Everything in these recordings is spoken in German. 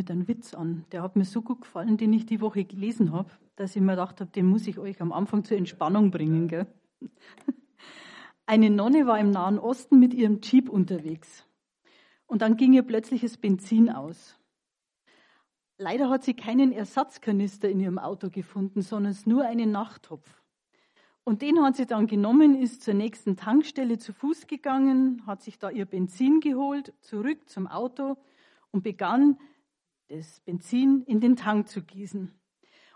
mit einem Witz an. Der hat mir so gut gefallen, den ich die Woche gelesen habe, dass ich mir gedacht habe, den muss ich euch am Anfang zur Entspannung bringen. Gell? Eine Nonne war im Nahen Osten mit ihrem Jeep unterwegs. Und dann ging ihr plötzlich das Benzin aus. Leider hat sie keinen Ersatzkanister in ihrem Auto gefunden, sondern nur einen Nachttopf. Und den hat sie dann genommen, ist zur nächsten Tankstelle zu Fuß gegangen, hat sich da ihr Benzin geholt, zurück zum Auto und begann, das Benzin in den Tank zu gießen.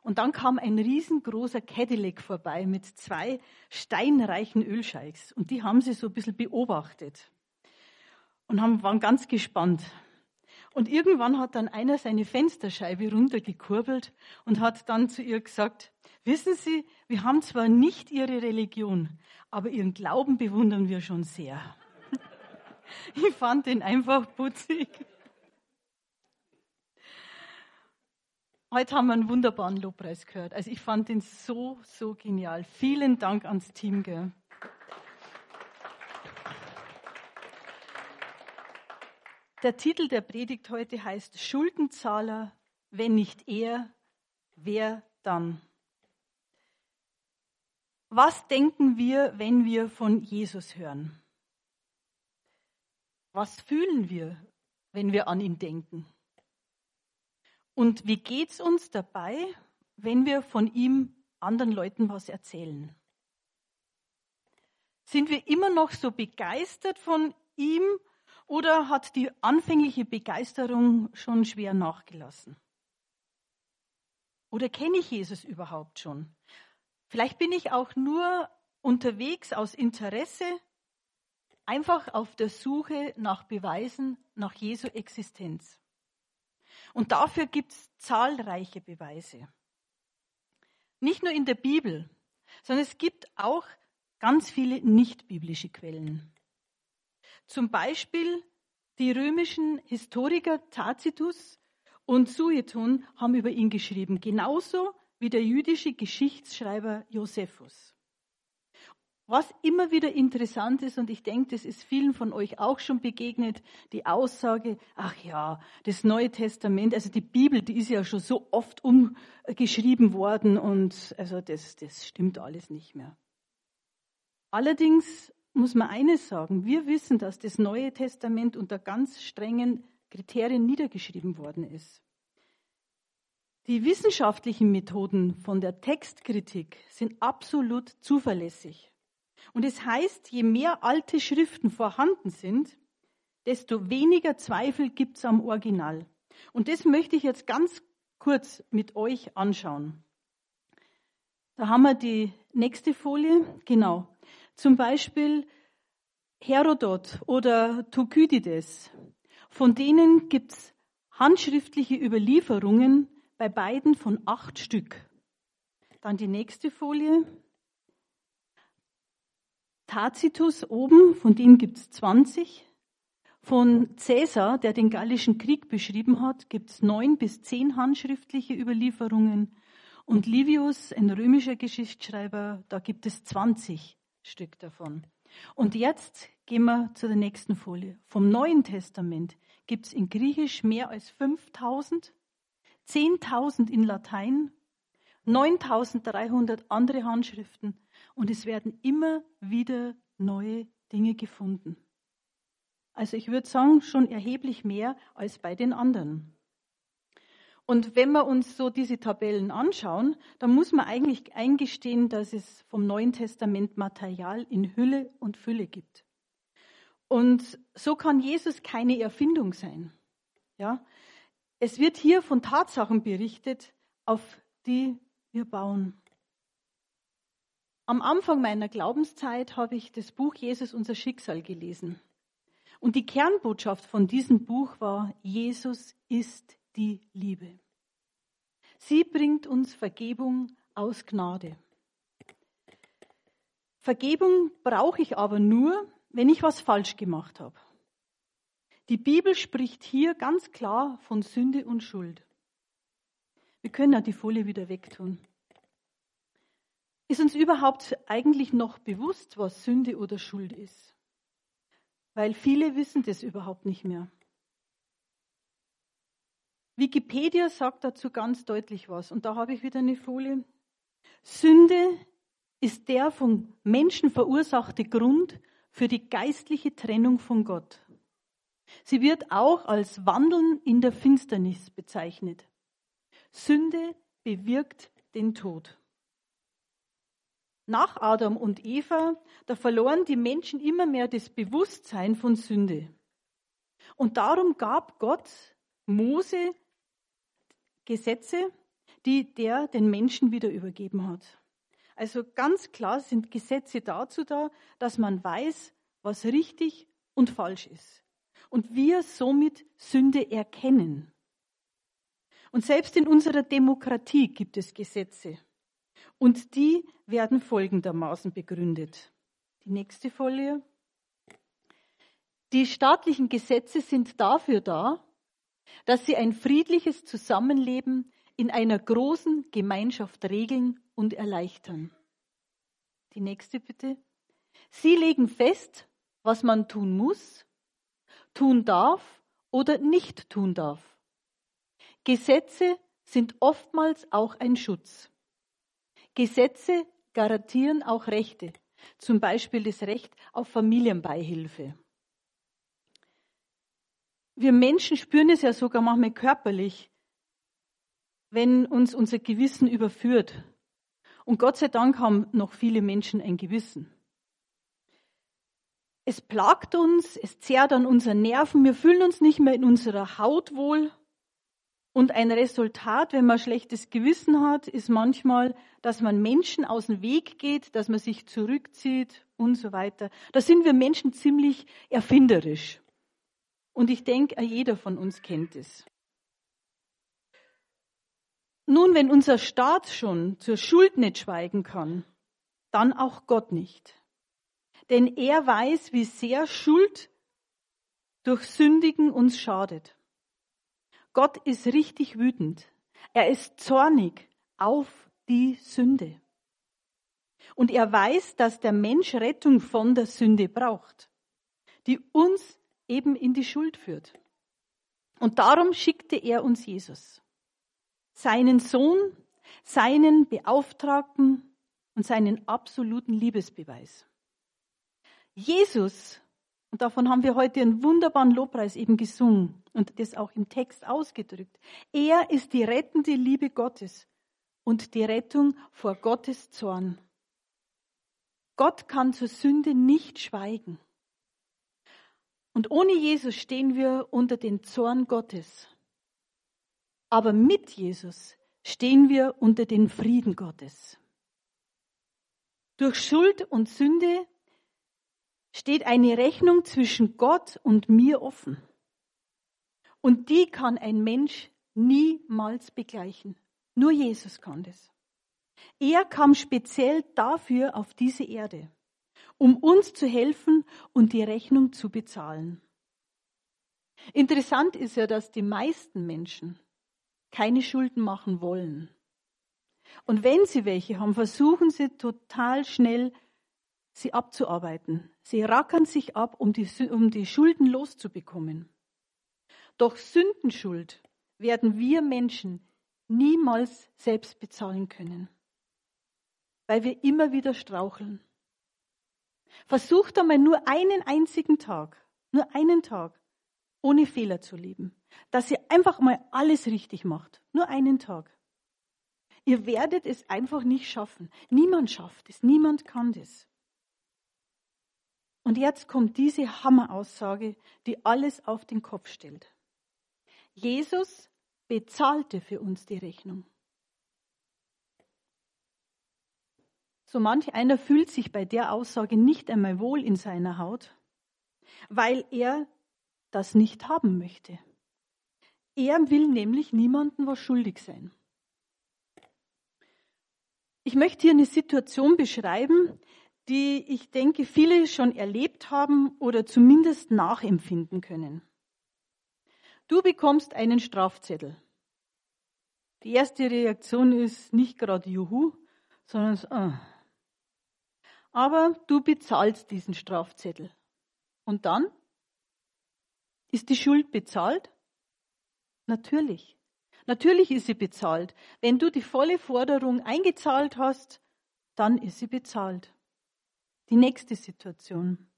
Und dann kam ein riesengroßer Cadillac vorbei mit zwei steinreichen Ölscheichs. Und die haben sie so ein bisschen beobachtet und haben, waren ganz gespannt. Und irgendwann hat dann einer seine Fensterscheibe runtergekurbelt und hat dann zu ihr gesagt, wissen Sie, wir haben zwar nicht Ihre Religion, aber Ihren Glauben bewundern wir schon sehr. Ich fand den einfach putzig. Heute haben wir einen wunderbaren Lobpreis gehört. Also ich fand den so, so genial. Vielen Dank ans Team. Gell. Der Titel der Predigt heute heißt Schuldenzahler, wenn nicht er, wer dann? Was denken wir, wenn wir von Jesus hören? Was fühlen wir, wenn wir an ihn denken? Und wie geht's uns dabei, wenn wir von ihm anderen Leuten was erzählen? Sind wir immer noch so begeistert von ihm oder hat die anfängliche Begeisterung schon schwer nachgelassen? Oder kenne ich Jesus überhaupt schon? Vielleicht bin ich auch nur unterwegs aus Interesse, einfach auf der Suche nach Beweisen nach Jesu Existenz. Und dafür gibt es zahlreiche Beweise. Nicht nur in der Bibel, sondern es gibt auch ganz viele nicht-biblische Quellen. Zum Beispiel die römischen Historiker Tacitus und Sueton haben über ihn geschrieben, genauso wie der jüdische Geschichtsschreiber Josephus. Was immer wieder interessant ist, und ich denke, das ist vielen von euch auch schon begegnet, die Aussage, ach ja, das Neue Testament, also die Bibel, die ist ja schon so oft umgeschrieben worden und also das, das stimmt alles nicht mehr. Allerdings muss man eines sagen, wir wissen, dass das Neue Testament unter ganz strengen Kriterien niedergeschrieben worden ist. Die wissenschaftlichen Methoden von der Textkritik sind absolut zuverlässig. Und es heißt, je mehr alte Schriften vorhanden sind, desto weniger Zweifel gibt es am Original. Und das möchte ich jetzt ganz kurz mit euch anschauen. Da haben wir die nächste Folie. Genau. Zum Beispiel Herodot oder Thukydides. Von denen gibt es handschriftliche Überlieferungen bei beiden von acht Stück. Dann die nächste Folie. Tacitus oben, von denen gibt es 20. Von Caesar, der den Gallischen Krieg beschrieben hat, gibt es neun bis zehn handschriftliche Überlieferungen. Und Livius, ein römischer Geschichtsschreiber, da gibt es 20 Stück davon. Und jetzt gehen wir zu der nächsten Folie. Vom Neuen Testament gibt es in Griechisch mehr als 5000, 10.000 in Latein, 9300 andere Handschriften und es werden immer wieder neue Dinge gefunden. Also ich würde sagen, schon erheblich mehr als bei den anderen. Und wenn wir uns so diese Tabellen anschauen, dann muss man eigentlich eingestehen, dass es vom Neuen Testament Material in Hülle und Fülle gibt. Und so kann Jesus keine Erfindung sein. Ja? Es wird hier von Tatsachen berichtet, auf die wir bauen. Am Anfang meiner Glaubenszeit habe ich das Buch Jesus unser Schicksal gelesen. Und die Kernbotschaft von diesem Buch war, Jesus ist die Liebe. Sie bringt uns Vergebung aus Gnade. Vergebung brauche ich aber nur, wenn ich was falsch gemacht habe. Die Bibel spricht hier ganz klar von Sünde und Schuld. Wir können ja die Folie wieder wegtun. Ist uns überhaupt eigentlich noch bewusst, was Sünde oder Schuld ist? Weil viele wissen das überhaupt nicht mehr. Wikipedia sagt dazu ganz deutlich was. Und da habe ich wieder eine Folie. Sünde ist der von Menschen verursachte Grund für die geistliche Trennung von Gott. Sie wird auch als Wandeln in der Finsternis bezeichnet. Sünde bewirkt den Tod. Nach Adam und Eva, da verloren die Menschen immer mehr das Bewusstsein von Sünde. Und darum gab Gott Mose Gesetze, die der den Menschen wieder übergeben hat. Also ganz klar sind Gesetze dazu da, dass man weiß, was richtig und falsch ist. Und wir somit Sünde erkennen. Und selbst in unserer Demokratie gibt es Gesetze. Und die werden folgendermaßen begründet. Die nächste Folie. Die staatlichen Gesetze sind dafür da, dass sie ein friedliches Zusammenleben in einer großen Gemeinschaft regeln und erleichtern. Die nächste bitte. Sie legen fest, was man tun muss, tun darf oder nicht tun darf. Gesetze sind oftmals auch ein Schutz. Gesetze garantieren auch Rechte, zum Beispiel das Recht auf Familienbeihilfe. Wir Menschen spüren es ja sogar manchmal körperlich, wenn uns unser Gewissen überführt. Und Gott sei Dank haben noch viele Menschen ein Gewissen. Es plagt uns, es zehrt an unseren Nerven, wir fühlen uns nicht mehr in unserer Haut wohl. Und ein Resultat, wenn man schlechtes Gewissen hat, ist manchmal, dass man Menschen aus dem Weg geht, dass man sich zurückzieht und so weiter. Da sind wir Menschen ziemlich erfinderisch. Und ich denke, jeder von uns kennt es. Nun, wenn unser Staat schon zur Schuld nicht schweigen kann, dann auch Gott nicht. Denn er weiß, wie sehr Schuld durch Sündigen uns schadet. Gott ist richtig wütend. Er ist zornig auf die Sünde. Und er weiß, dass der Mensch Rettung von der Sünde braucht, die uns eben in die Schuld führt. Und darum schickte er uns Jesus, seinen Sohn, seinen Beauftragten und seinen absoluten Liebesbeweis. Jesus, und davon haben wir heute einen wunderbaren Lobpreis eben gesungen und das auch im Text ausgedrückt, er ist die rettende Liebe Gottes und die Rettung vor Gottes Zorn. Gott kann zur Sünde nicht schweigen. Und ohne Jesus stehen wir unter den Zorn Gottes. Aber mit Jesus stehen wir unter den Frieden Gottes. Durch Schuld und Sünde steht eine Rechnung zwischen Gott und mir offen. Und die kann ein Mensch niemals begleichen. Nur Jesus kann das. Er kam speziell dafür auf diese Erde um uns zu helfen und die Rechnung zu bezahlen. Interessant ist ja, dass die meisten Menschen keine Schulden machen wollen. Und wenn sie welche haben, versuchen sie total schnell, sie abzuarbeiten. Sie rackern sich ab, um die, um die Schulden loszubekommen. Doch Sündenschuld werden wir Menschen niemals selbst bezahlen können, weil wir immer wieder straucheln. Versucht einmal nur einen einzigen Tag, nur einen Tag, ohne Fehler zu leben. Dass ihr einfach mal alles richtig macht. Nur einen Tag. Ihr werdet es einfach nicht schaffen. Niemand schafft es. Niemand kann das. Und jetzt kommt diese Hammeraussage, die alles auf den Kopf stellt. Jesus bezahlte für uns die Rechnung. So manch einer fühlt sich bei der Aussage nicht einmal wohl in seiner Haut, weil er das nicht haben möchte. Er will nämlich niemandem was schuldig sein. Ich möchte hier eine Situation beschreiben, die ich denke, viele schon erlebt haben oder zumindest nachempfinden können. Du bekommst einen Strafzettel. Die erste Reaktion ist nicht gerade Juhu, sondern ah, aber du bezahlst diesen Strafzettel. Und dann? Ist die Schuld bezahlt? Natürlich. Natürlich ist sie bezahlt. Wenn du die volle Forderung eingezahlt hast, dann ist sie bezahlt. Die nächste Situation.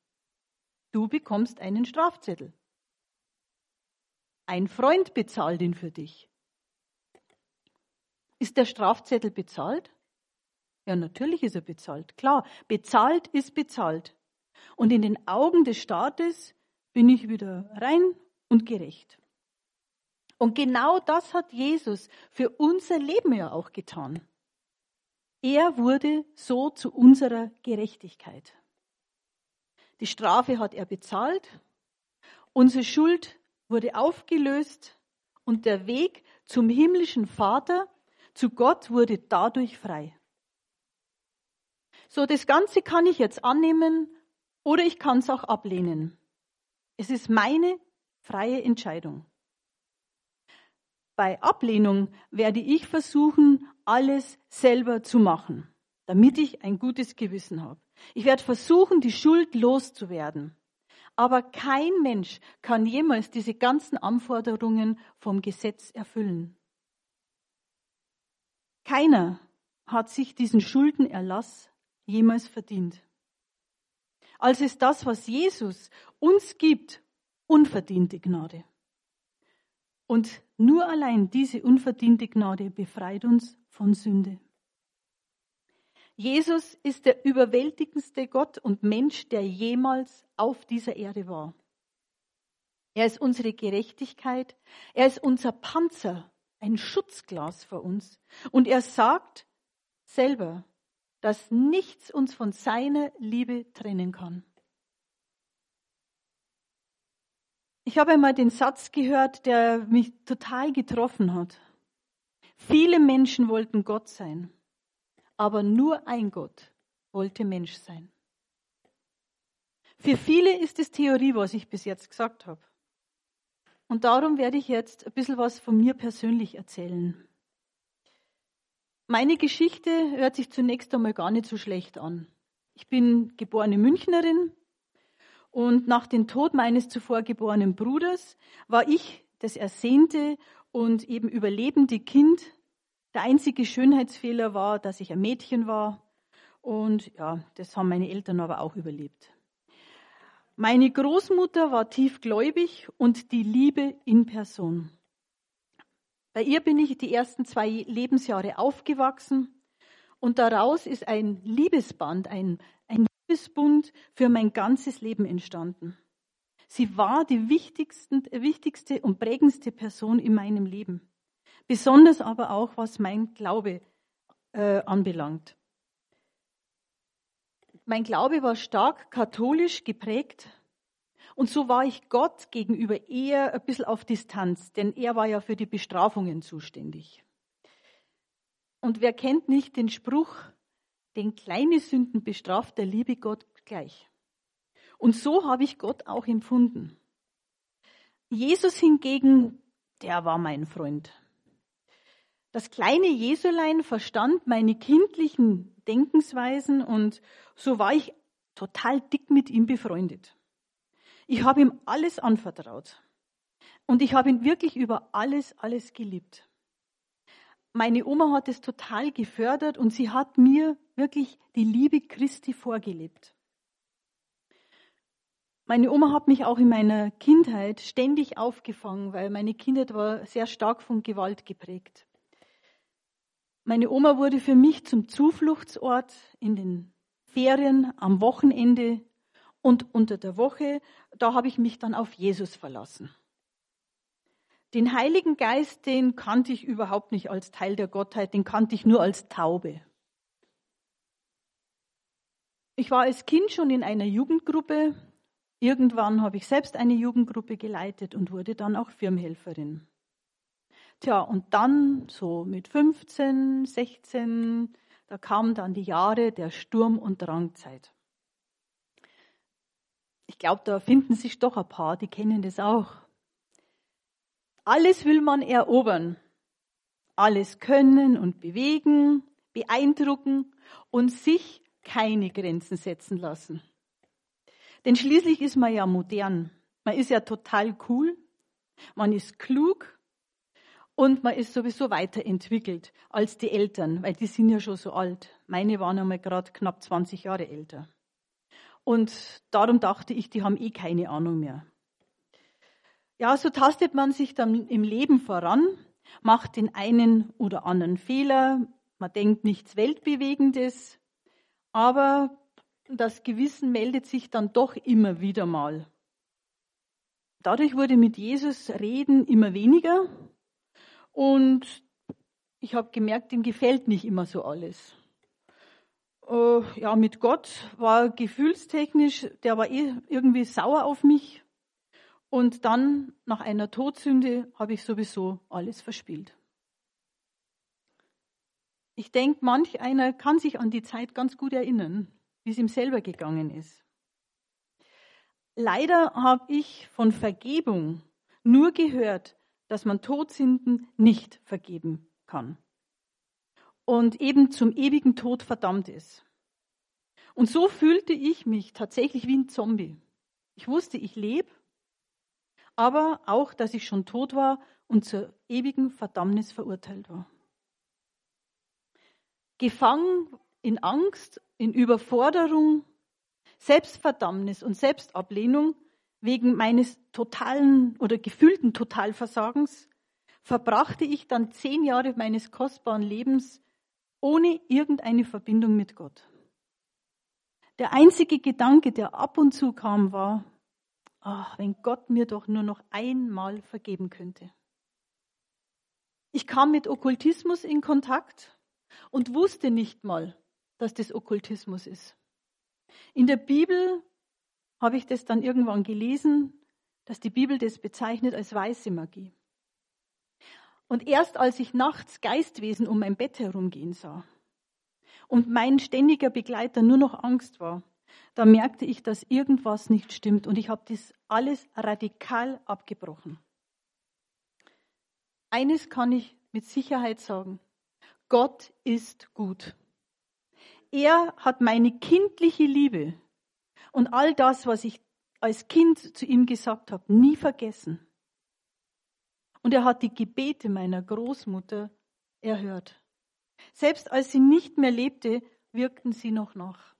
Du bekommst einen Strafzettel. Ein Freund bezahlt ihn für dich. Ist der Strafzettel bezahlt? Ja, natürlich ist er bezahlt. Klar, bezahlt ist bezahlt. Und in den Augen des Staates bin ich wieder rein und gerecht. Und genau das hat Jesus für unser Leben ja auch getan. Er wurde so zu unserer Gerechtigkeit. Die Strafe hat er bezahlt, unsere Schuld wurde aufgelöst und der Weg zum himmlischen Vater, zu Gott, wurde dadurch frei. So, das Ganze kann ich jetzt annehmen oder ich kann es auch ablehnen. Es ist meine freie Entscheidung. Bei Ablehnung werde ich versuchen, alles selber zu machen, damit ich ein gutes Gewissen habe. Ich werde versuchen, die Schuld loszuwerden. Aber kein Mensch kann jemals diese ganzen Anforderungen vom Gesetz erfüllen. Keiner hat sich diesen Schuldenerlass jemals verdient. Als ist das, was Jesus uns gibt, unverdiente Gnade. Und nur allein diese unverdiente Gnade befreit uns von Sünde. Jesus ist der überwältigendste Gott und Mensch, der jemals auf dieser Erde war. Er ist unsere Gerechtigkeit, er ist unser Panzer, ein Schutzglas vor uns. Und er sagt selber, dass nichts uns von seiner Liebe trennen kann. Ich habe einmal den Satz gehört, der mich total getroffen hat. Viele Menschen wollten Gott sein. Aber nur ein Gott wollte Mensch sein. Für viele ist es Theorie, was ich bis jetzt gesagt habe. Und darum werde ich jetzt ein bisschen was von mir persönlich erzählen. Meine Geschichte hört sich zunächst einmal gar nicht so schlecht an. Ich bin geborene Münchnerin und nach dem Tod meines zuvor geborenen Bruders war ich das ersehnte und eben überlebende Kind der einzige Schönheitsfehler war, dass ich ein Mädchen war. Und ja, das haben meine Eltern aber auch überlebt. Meine Großmutter war tiefgläubig und die Liebe in Person. Bei ihr bin ich die ersten zwei Lebensjahre aufgewachsen und daraus ist ein Liebesband, ein, ein Liebesbund für mein ganzes Leben entstanden. Sie war die wichtigste und prägendste Person in meinem Leben besonders aber auch was mein Glaube äh, anbelangt. Mein Glaube war stark katholisch geprägt und so war ich Gott gegenüber eher ein bisschen auf Distanz, denn er war ja für die Bestrafungen zuständig. Und wer kennt nicht den Spruch, den kleine Sünden bestraft der liebe Gott gleich. Und so habe ich Gott auch empfunden. Jesus hingegen, der war mein Freund. Das kleine Jesulein verstand meine kindlichen Denkensweisen und so war ich total dick mit ihm befreundet. Ich habe ihm alles anvertraut und ich habe ihn wirklich über alles, alles geliebt. Meine Oma hat es total gefördert und sie hat mir wirklich die Liebe Christi vorgelebt. Meine Oma hat mich auch in meiner Kindheit ständig aufgefangen, weil meine Kindheit war sehr stark von Gewalt geprägt. Meine Oma wurde für mich zum Zufluchtsort in den Ferien, am Wochenende und unter der Woche. Da habe ich mich dann auf Jesus verlassen. Den Heiligen Geist, den kannte ich überhaupt nicht als Teil der Gottheit, den kannte ich nur als Taube. Ich war als Kind schon in einer Jugendgruppe. Irgendwann habe ich selbst eine Jugendgruppe geleitet und wurde dann auch Firmenhelferin. Tja, und dann so mit 15, 16, da kamen dann die Jahre der Sturm- und Drangzeit. Ich glaube, da finden sich doch ein paar, die kennen das auch. Alles will man erobern. Alles können und bewegen, beeindrucken und sich keine Grenzen setzen lassen. Denn schließlich ist man ja modern. Man ist ja total cool. Man ist klug Und man ist sowieso weiterentwickelt als die Eltern, weil die sind ja schon so alt. Meine waren einmal gerade knapp 20 Jahre älter. Und darum dachte ich, die haben eh keine Ahnung mehr. Ja, so tastet man sich dann im Leben voran, macht den einen oder anderen Fehler, man denkt nichts Weltbewegendes, aber das Gewissen meldet sich dann doch immer wieder mal. Dadurch wurde mit Jesus Reden immer weniger und ich habe gemerkt, ihm gefällt nicht immer so alles. Äh, ja, mit Gott war gefühlstechnisch, der war eh irgendwie sauer auf mich. Und dann, nach einer Todsünde, habe ich sowieso alles verspielt. Ich denke, manch einer kann sich an die Zeit ganz gut erinnern, wie es ihm selber gegangen ist. Leider habe ich von Vergebung nur gehört, dass man Todsünden nicht vergeben kann und eben zum ewigen Tod verdammt ist. Und so fühlte ich mich tatsächlich wie ein Zombie. Ich wusste, ich lebe, aber auch, dass ich schon tot war und zur ewigen Verdammnis verurteilt war. Gefangen in Angst, in Überforderung, Selbstverdammnis und Selbstablehnung wegen meines totalen oder gefühlten Totalversagens verbrachte ich dann zehn Jahre meines kostbaren Lebens ohne irgendeine Verbindung mit Gott. Der einzige Gedanke, der ab und zu kam, war, ach, wenn Gott mir doch nur noch einmal vergeben könnte. Ich kam mit Okkultismus in Kontakt und wusste nicht mal, dass das Okkultismus ist. In der Bibel habe ich das dann irgendwann gelesen, dass die Bibel das bezeichnet als weiße Magie. Und erst als ich nachts Geistwesen um mein Bett herumgehen sah und mein ständiger Begleiter nur noch Angst war, da merkte ich, dass irgendwas nicht stimmt und ich habe das alles radikal abgebrochen. Eines kann ich mit Sicherheit sagen. Gott ist gut. Er hat meine kindliche Liebe und all das, was ich als Kind zu ihm gesagt habe, nie vergessen. Und er hat die Gebete meiner Großmutter erhört. Selbst als sie nicht mehr lebte, wirkten sie noch nach.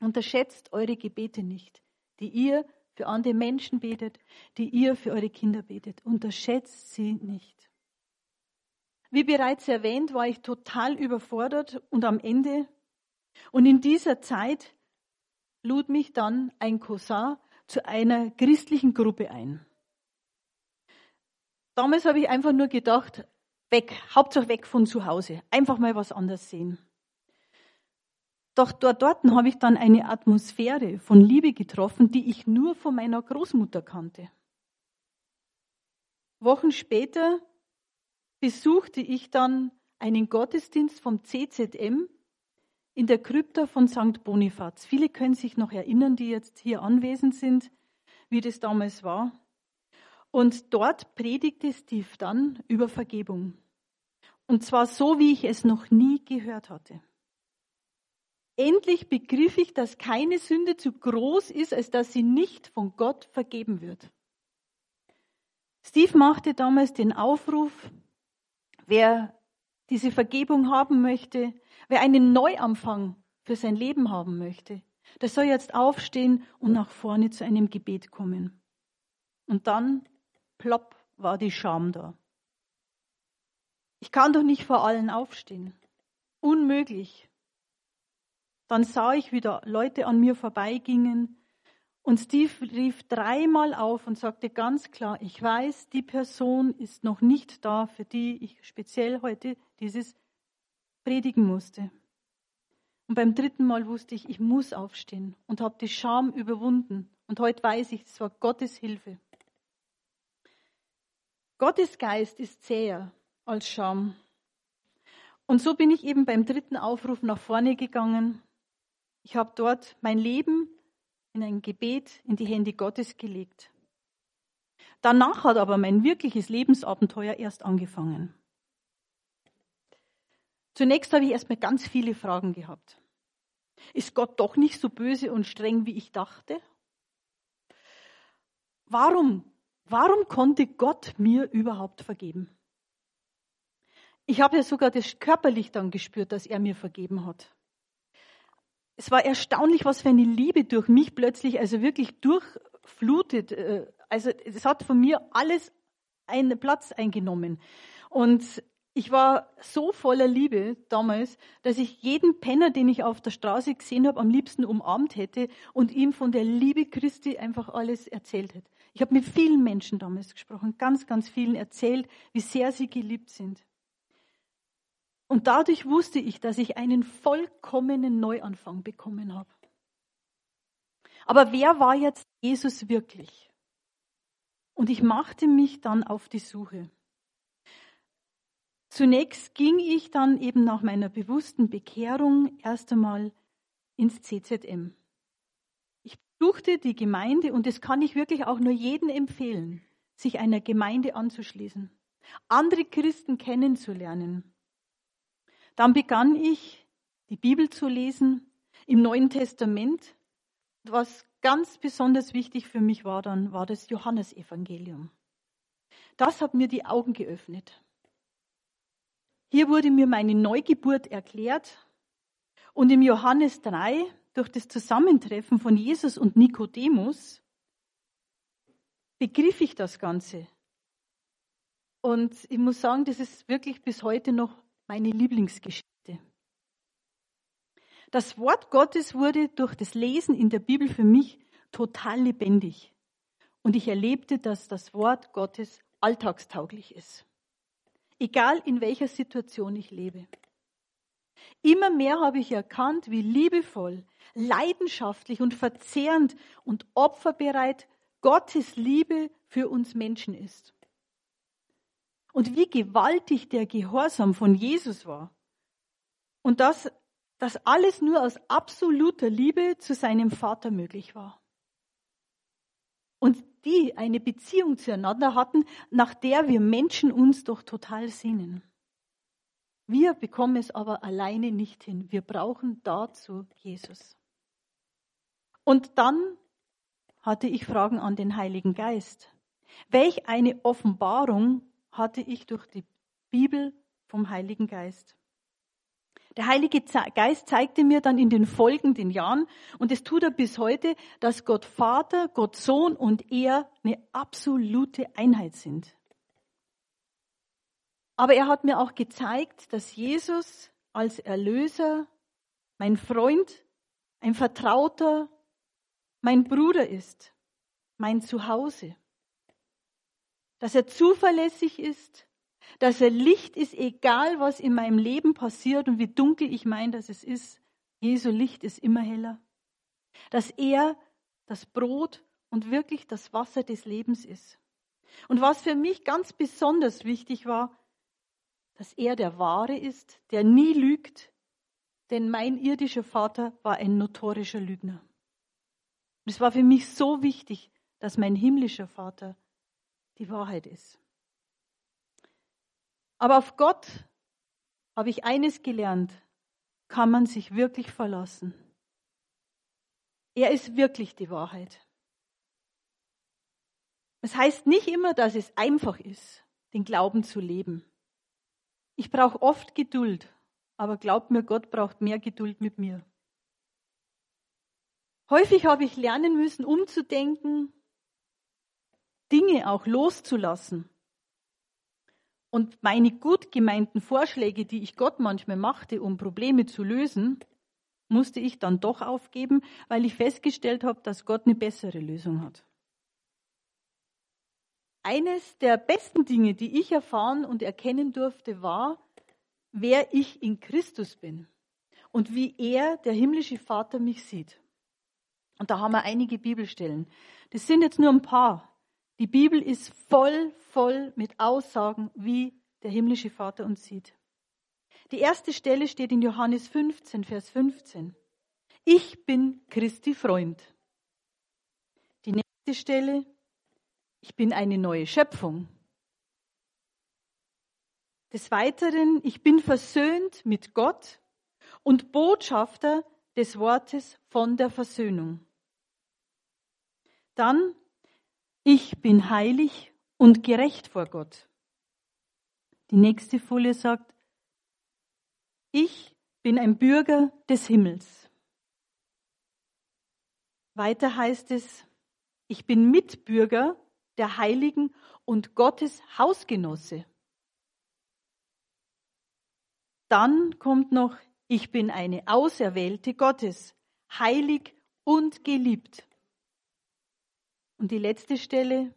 Unterschätzt eure Gebete nicht, die ihr für andere Menschen betet, die ihr für eure Kinder betet. Unterschätzt sie nicht. Wie bereits erwähnt, war ich total überfordert und am Ende. Und in dieser Zeit lud mich dann ein Cousin zu einer christlichen Gruppe ein. Damals habe ich einfach nur gedacht, weg, Hauptsache weg von zu Hause, einfach mal was anderes sehen. Doch dort, dort habe ich dann eine Atmosphäre von Liebe getroffen, die ich nur von meiner Großmutter kannte. Wochen später besuchte ich dann einen Gottesdienst vom CZM in der Krypta von St. Bonifaz. Viele können sich noch erinnern, die jetzt hier anwesend sind, wie das damals war. Und dort predigte Steve dann über Vergebung. Und zwar so, wie ich es noch nie gehört hatte. Endlich begriff ich, dass keine Sünde zu groß ist, als dass sie nicht von Gott vergeben wird. Steve machte damals den Aufruf, wer diese Vergebung haben möchte, wer einen Neuanfang für sein Leben haben möchte, der soll jetzt aufstehen und nach vorne zu einem Gebet kommen. Und dann, plopp, war die Scham da. Ich kann doch nicht vor allen aufstehen. Unmöglich. Dann sah ich, wie da Leute an mir vorbeigingen und Steve rief dreimal auf und sagte ganz klar, ich weiß, die Person ist noch nicht da, für die ich speziell heute dieses predigen musste. Und beim dritten Mal wusste ich, ich muss aufstehen und habe die Scham überwunden. Und heute weiß ich, es war Gottes Hilfe. Gottes Geist ist zäher als Scham. Und so bin ich eben beim dritten Aufruf nach vorne gegangen ich habe dort mein Leben in ein Gebet in die Hände Gottes gelegt. Danach hat aber mein wirkliches Lebensabenteuer erst angefangen. Zunächst habe ich erstmal ganz viele Fragen gehabt. Ist Gott doch nicht so böse und streng, wie ich dachte? Warum, warum konnte Gott mir überhaupt vergeben? Ich habe ja sogar das körperlich dann gespürt, dass er mir vergeben hat. Es war erstaunlich, was für eine Liebe durch mich plötzlich, also wirklich durchflutet. Äh, also es hat von mir alles einen Platz eingenommen. Und ich war so voller Liebe damals, dass ich jeden Penner, den ich auf der Straße gesehen habe, am liebsten umarmt hätte und ihm von der Liebe Christi einfach alles erzählt hätte. Ich habe mit vielen Menschen damals gesprochen, ganz, ganz vielen erzählt, wie sehr sie geliebt sind. Und dadurch wusste ich, dass ich einen vollkommenen Neuanfang bekommen habe. Aber wer war jetzt Jesus wirklich? Und ich machte mich dann auf die Suche. Zunächst ging ich dann eben nach meiner bewussten Bekehrung erst einmal ins CZM. Ich besuchte die Gemeinde und das kann ich wirklich auch nur jedem empfehlen, sich einer Gemeinde anzuschließen, andere Christen kennenzulernen. Dann begann ich, die Bibel zu lesen im Neuen Testament. Was ganz besonders wichtig für mich war dann, war das Johannesevangelium. Das hat mir die Augen geöffnet. Hier wurde mir meine Neugeburt erklärt und im Johannes 3 durch das Zusammentreffen von Jesus und Nikodemus begriff ich das Ganze. Und ich muss sagen, das ist wirklich bis heute noch meine Lieblingsgeschichte. Das Wort Gottes wurde durch das Lesen in der Bibel für mich total lebendig. Und ich erlebte, dass das Wort Gottes alltagstauglich ist egal in welcher Situation ich lebe. Immer mehr habe ich erkannt, wie liebevoll, leidenschaftlich und verzehrend und opferbereit Gottes Liebe für uns Menschen ist. Und wie gewaltig der Gehorsam von Jesus war. Und dass das alles nur aus absoluter Liebe zu seinem Vater möglich war. Und die eine Beziehung zueinander hatten, nach der wir Menschen uns doch total sehnen. Wir bekommen es aber alleine nicht hin. Wir brauchen dazu Jesus. Und dann hatte ich Fragen an den Heiligen Geist. Welch eine Offenbarung hatte ich durch die Bibel vom Heiligen Geist? Der Heilige Geist zeigte mir dann in den folgenden Jahren, und es tut er bis heute, dass Gott Vater, Gott Sohn und er eine absolute Einheit sind. Aber er hat mir auch gezeigt, dass Jesus als Erlöser, mein Freund, ein Vertrauter, mein Bruder ist, mein Zuhause. Dass er zuverlässig ist, dass er Licht ist, egal was in meinem Leben passiert und wie dunkel ich meine, dass es ist. Jesu Licht ist immer heller. Dass er das Brot und wirklich das Wasser des Lebens ist. Und was für mich ganz besonders wichtig war, dass er der Wahre ist, der nie lügt, denn mein irdischer Vater war ein notorischer Lügner. Und es war für mich so wichtig, dass mein himmlischer Vater die Wahrheit ist. Aber auf Gott habe ich eines gelernt, kann man sich wirklich verlassen. Er ist wirklich die Wahrheit. Es das heißt nicht immer, dass es einfach ist, den Glauben zu leben. Ich brauche oft Geduld, aber glaubt mir, Gott braucht mehr Geduld mit mir. Häufig habe ich lernen müssen, umzudenken, Dinge auch loszulassen. Und meine gut gemeinten Vorschläge, die ich Gott manchmal machte, um Probleme zu lösen, musste ich dann doch aufgeben, weil ich festgestellt habe, dass Gott eine bessere Lösung hat. Eines der besten Dinge, die ich erfahren und erkennen durfte, war, wer ich in Christus bin und wie er, der himmlische Vater, mich sieht. Und da haben wir einige Bibelstellen. Das sind jetzt nur ein paar. Die Bibel ist voll, voll mit Aussagen, wie der himmlische Vater uns sieht. Die erste Stelle steht in Johannes 15, Vers 15. Ich bin Christi Freund. Die nächste Stelle, ich bin eine neue Schöpfung. Des Weiteren, ich bin versöhnt mit Gott und Botschafter des Wortes von der Versöhnung. Dann, ich bin heilig und gerecht vor Gott. Die nächste Folie sagt, ich bin ein Bürger des Himmels. Weiter heißt es, ich bin Mitbürger der Heiligen und Gottes Hausgenosse. Dann kommt noch, ich bin eine Auserwählte Gottes, heilig und geliebt. Und die letzte Stelle,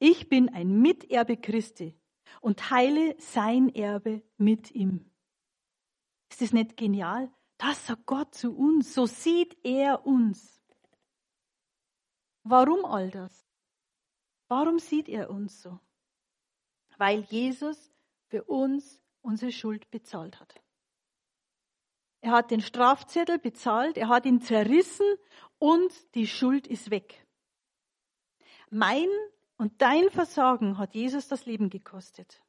ich bin ein Miterbe Christi und teile sein Erbe mit ihm. Ist das nicht genial? Das sagt Gott zu uns, so sieht er uns. Warum all das? Warum sieht er uns so? Weil Jesus für uns unsere Schuld bezahlt hat. Er hat den Strafzettel bezahlt, er hat ihn zerrissen und die Schuld ist weg. Mein und dein Versagen hat Jesus das Leben gekostet.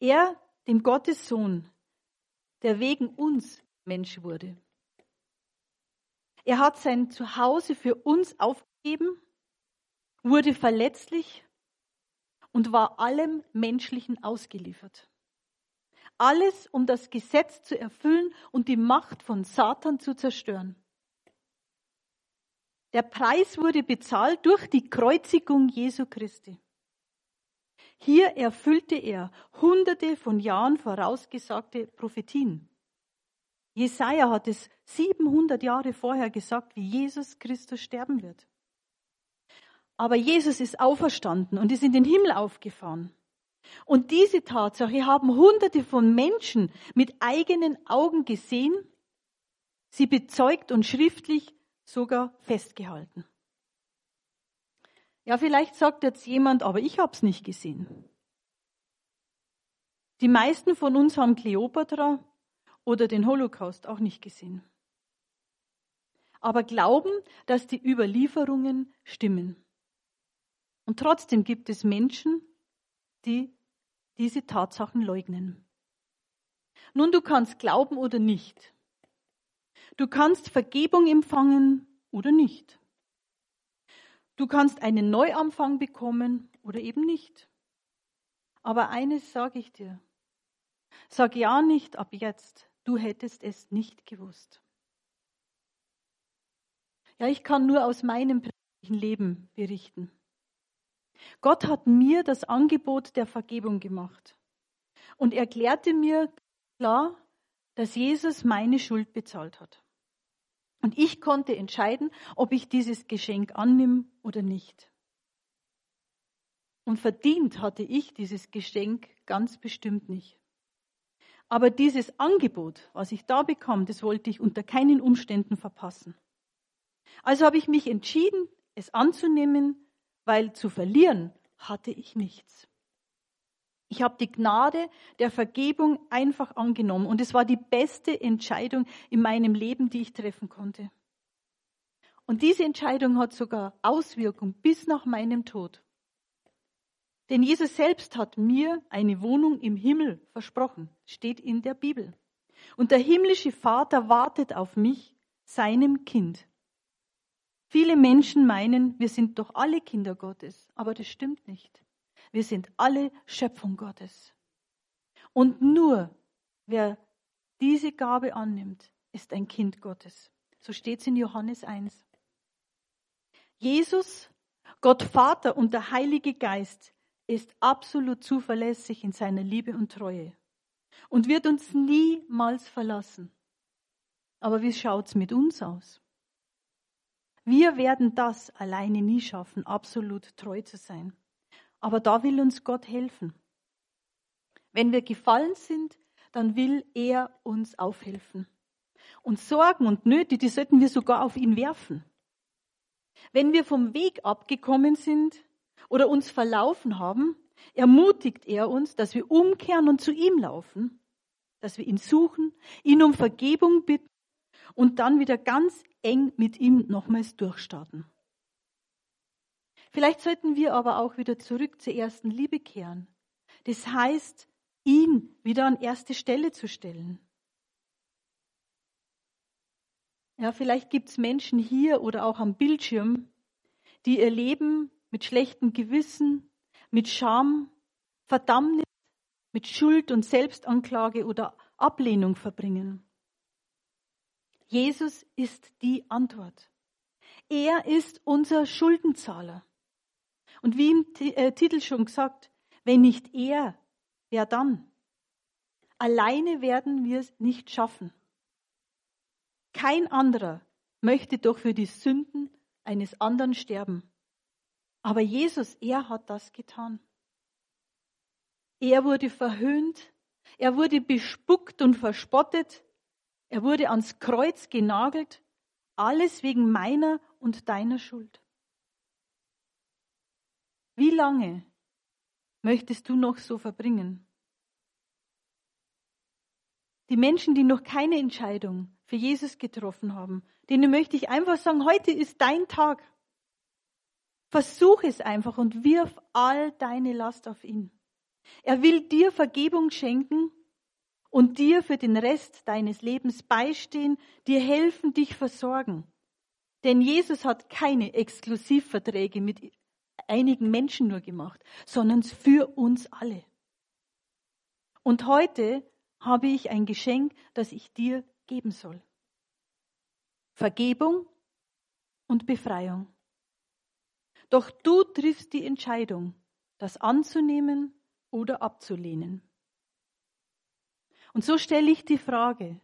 Er, dem Gottes Sohn, der wegen uns Mensch wurde. Er hat sein Zuhause für uns aufgegeben, wurde verletzlich und war allem Menschlichen ausgeliefert. Alles, um das Gesetz zu erfüllen und die Macht von Satan zu zerstören. Der Preis wurde bezahlt durch die Kreuzigung Jesu Christi. Hier erfüllte er hunderte von Jahren vorausgesagte Prophetien. Jesaja hat es 700 Jahre vorher gesagt, wie Jesus Christus sterben wird. Aber Jesus ist auferstanden und ist in den Himmel aufgefahren. Und diese Tatsache haben Hunderte von Menschen mit eigenen Augen gesehen, sie bezeugt und schriftlich sogar festgehalten. Ja, vielleicht sagt jetzt jemand, aber ich habe es nicht gesehen. Die meisten von uns haben Kleopatra oder den Holocaust auch nicht gesehen. Aber glauben, dass die Überlieferungen stimmen. Und trotzdem gibt es Menschen, die diese Tatsachen leugnen. Nun, du kannst glauben oder nicht. Du kannst Vergebung empfangen oder nicht. Du kannst einen Neuanfang bekommen oder eben nicht. Aber eines sage ich dir. Sag ja nicht ab jetzt, du hättest es nicht gewusst. Ja, ich kann nur aus meinem persönlichen Leben berichten. Gott hat mir das Angebot der Vergebung gemacht und erklärte mir klar, dass Jesus meine Schuld bezahlt hat. Und ich konnte entscheiden, ob ich dieses Geschenk annehme oder nicht. Und verdient hatte ich dieses Geschenk ganz bestimmt nicht. Aber dieses Angebot, was ich da bekam, das wollte ich unter keinen Umständen verpassen. Also habe ich mich entschieden, es anzunehmen, weil zu verlieren hatte ich nichts. Ich habe die Gnade der Vergebung einfach angenommen und es war die beste Entscheidung in meinem Leben, die ich treffen konnte. Und diese Entscheidung hat sogar Auswirkungen bis nach meinem Tod. Denn Jesus selbst hat mir eine Wohnung im Himmel versprochen, steht in der Bibel. Und der himmlische Vater wartet auf mich, seinem Kind. Viele Menschen meinen, wir sind doch alle Kinder Gottes, aber das stimmt nicht. Wir sind alle Schöpfung Gottes. Und nur wer diese Gabe annimmt, ist ein Kind Gottes. So steht es in Johannes 1. Jesus, Gott Vater und der Heilige Geist ist absolut zuverlässig in seiner Liebe und Treue und wird uns niemals verlassen. Aber wie schaut's mit uns aus? Wir werden das alleine nie schaffen, absolut treu zu sein. Aber da will uns Gott helfen. Wenn wir gefallen sind, dann will er uns aufhelfen. Und Sorgen und Nöte, die sollten wir sogar auf ihn werfen. Wenn wir vom Weg abgekommen sind oder uns verlaufen haben, ermutigt er uns, dass wir umkehren und zu ihm laufen, dass wir ihn suchen, ihn um Vergebung bitten und dann wieder ganz eng mit ihm nochmals durchstarten. Vielleicht sollten wir aber auch wieder zurück zur ersten Liebe kehren. Das heißt, ihn wieder an erste Stelle zu stellen. Ja, vielleicht gibt es Menschen hier oder auch am Bildschirm, die ihr Leben mit schlechtem Gewissen, mit Scham, Verdammnis, mit Schuld und Selbstanklage oder Ablehnung verbringen. Jesus ist die Antwort. Er ist unser Schuldenzahler. Und wie im äh, Titel schon gesagt, wenn nicht er, wer dann? Alleine werden wir es nicht schaffen. Kein anderer möchte doch für die Sünden eines anderen sterben. Aber Jesus, er hat das getan. Er wurde verhöhnt, er wurde bespuckt und verspottet, er wurde ans Kreuz genagelt, alles wegen meiner und deiner Schuld. Wie lange möchtest du noch so verbringen? Die Menschen, die noch keine Entscheidung für Jesus getroffen haben, denen möchte ich einfach sagen, heute ist dein Tag. Versuch es einfach und wirf all deine Last auf ihn. Er will dir Vergebung schenken und dir für den Rest deines Lebens beistehen, dir helfen, dich versorgen. Denn Jesus hat keine Exklusivverträge mit einigen Menschen nur gemacht, sondern für uns alle. Und heute habe ich ein Geschenk, das ich dir geben soll. Vergebung und Befreiung. Doch du triffst die Entscheidung, das anzunehmen oder abzulehnen. Und so stelle ich die Frage,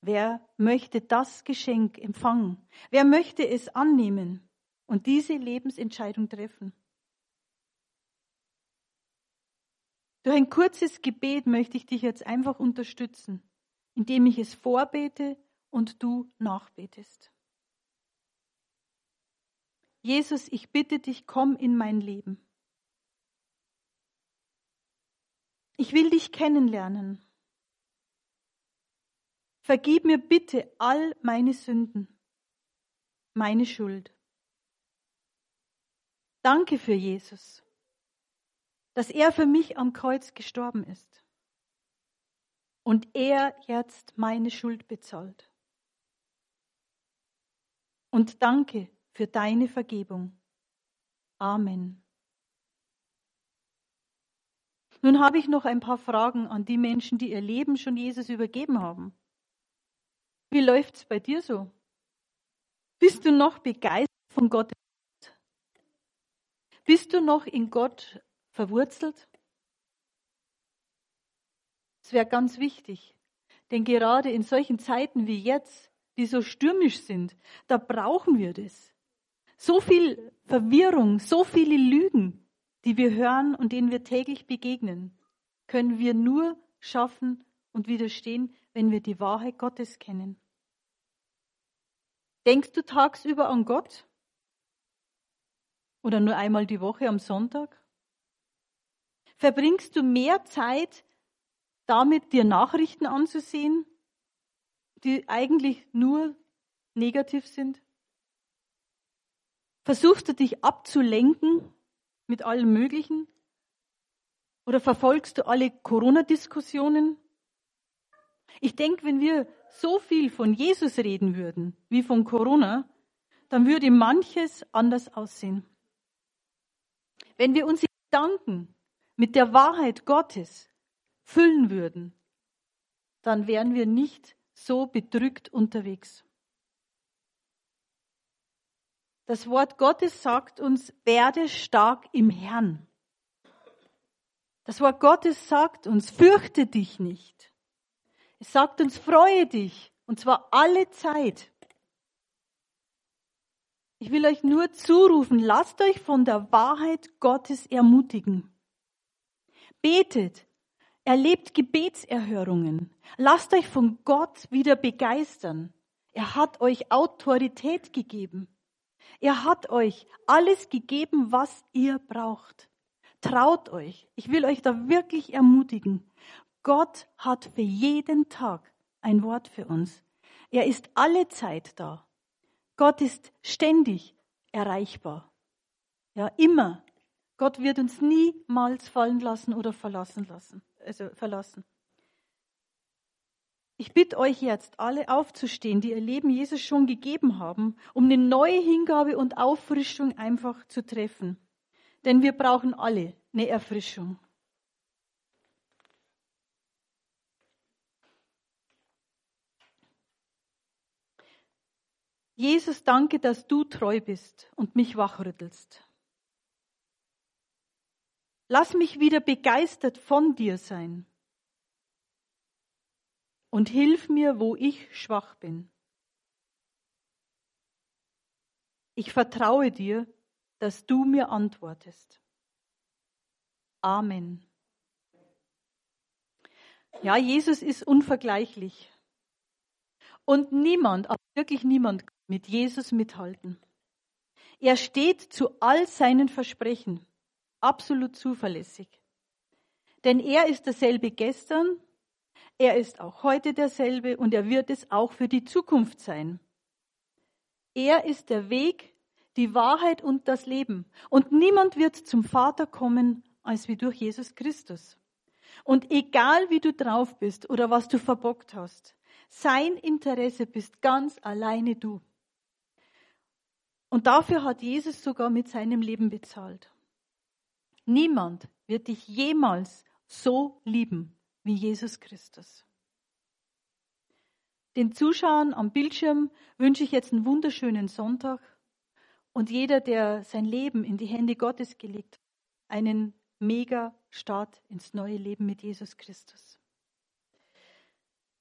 wer möchte das Geschenk empfangen? Wer möchte es annehmen und diese Lebensentscheidung treffen? Durch ein kurzes Gebet möchte ich dich jetzt einfach unterstützen, indem ich es vorbete und du nachbetest. Jesus, ich bitte dich, komm in mein Leben. Ich will dich kennenlernen. Vergib mir bitte all meine Sünden, meine Schuld. Danke für Jesus, dass er für mich am Kreuz gestorben ist und er jetzt meine Schuld bezahlt. Und danke für deine Vergebung. Amen. Nun habe ich noch ein paar Fragen an die Menschen, die ihr Leben schon Jesus übergeben haben. Wie läuft's bei dir so? Bist du noch begeistert von Gott? Bist du noch in Gott verwurzelt? Es wäre ganz wichtig, denn gerade in solchen Zeiten wie jetzt, die so stürmisch sind, da brauchen wir das. So viel Verwirrung, so viele Lügen, die wir hören und denen wir täglich begegnen, können wir nur schaffen und widerstehen, wenn wir die Wahrheit Gottes kennen. Denkst du tagsüber an Gott? Oder nur einmal die Woche am Sonntag? Verbringst du mehr Zeit damit, dir Nachrichten anzusehen, die eigentlich nur negativ sind? Versuchst du dich abzulenken mit allem Möglichen? Oder verfolgst du alle Corona-Diskussionen? Ich denke, wenn wir so viel von Jesus reden würden wie von Corona, dann würde manches anders aussehen. Wenn wir unsere Gedanken mit der Wahrheit Gottes füllen würden, dann wären wir nicht so bedrückt unterwegs. Das Wort Gottes sagt uns, werde stark im Herrn. Das Wort Gottes sagt uns, fürchte dich nicht. Es sagt uns, freue dich, und zwar alle Zeit. Ich will euch nur zurufen, lasst euch von der Wahrheit Gottes ermutigen. Betet, erlebt Gebetserhörungen, lasst euch von Gott wieder begeistern. Er hat euch Autorität gegeben. Er hat euch alles gegeben, was ihr braucht. Traut euch. Ich will euch da wirklich ermutigen. Gott hat für jeden Tag ein Wort für uns. Er ist alle Zeit da. Gott ist ständig erreichbar. Ja, immer. Gott wird uns niemals fallen lassen oder verlassen lassen, also verlassen. Ich bitte euch jetzt alle aufzustehen, die ihr Leben Jesus schon gegeben haben, um eine neue Hingabe und Auffrischung einfach zu treffen. Denn wir brauchen alle eine Erfrischung. Jesus, danke, dass du treu bist und mich wachrüttelst. Lass mich wieder begeistert von dir sein. Und hilf mir, wo ich schwach bin. Ich vertraue dir, dass du mir antwortest. Amen. Ja, Jesus ist unvergleichlich. Und niemand, aber wirklich niemand, mit Jesus mithalten. Er steht zu all seinen Versprechen absolut zuverlässig. Denn er ist derselbe gestern, er ist auch heute derselbe und er wird es auch für die Zukunft sein. Er ist der Weg, die Wahrheit und das Leben. Und niemand wird zum Vater kommen als wie durch Jesus Christus. Und egal wie du drauf bist oder was du verbockt hast, sein Interesse bist ganz alleine du. Und dafür hat Jesus sogar mit seinem Leben bezahlt. Niemand wird dich jemals so lieben wie Jesus Christus. Den Zuschauern am Bildschirm wünsche ich jetzt einen wunderschönen Sonntag und jeder, der sein Leben in die Hände Gottes gelegt hat, einen mega Start ins neue Leben mit Jesus Christus.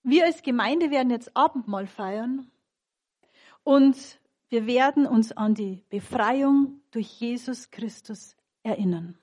Wir als Gemeinde werden jetzt Abendmahl feiern und wir werden uns an die Befreiung durch Jesus Christus erinnern.